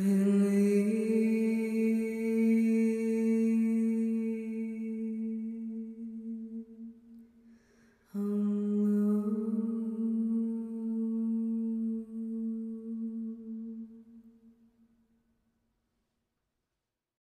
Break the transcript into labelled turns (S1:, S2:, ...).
S1: Mm.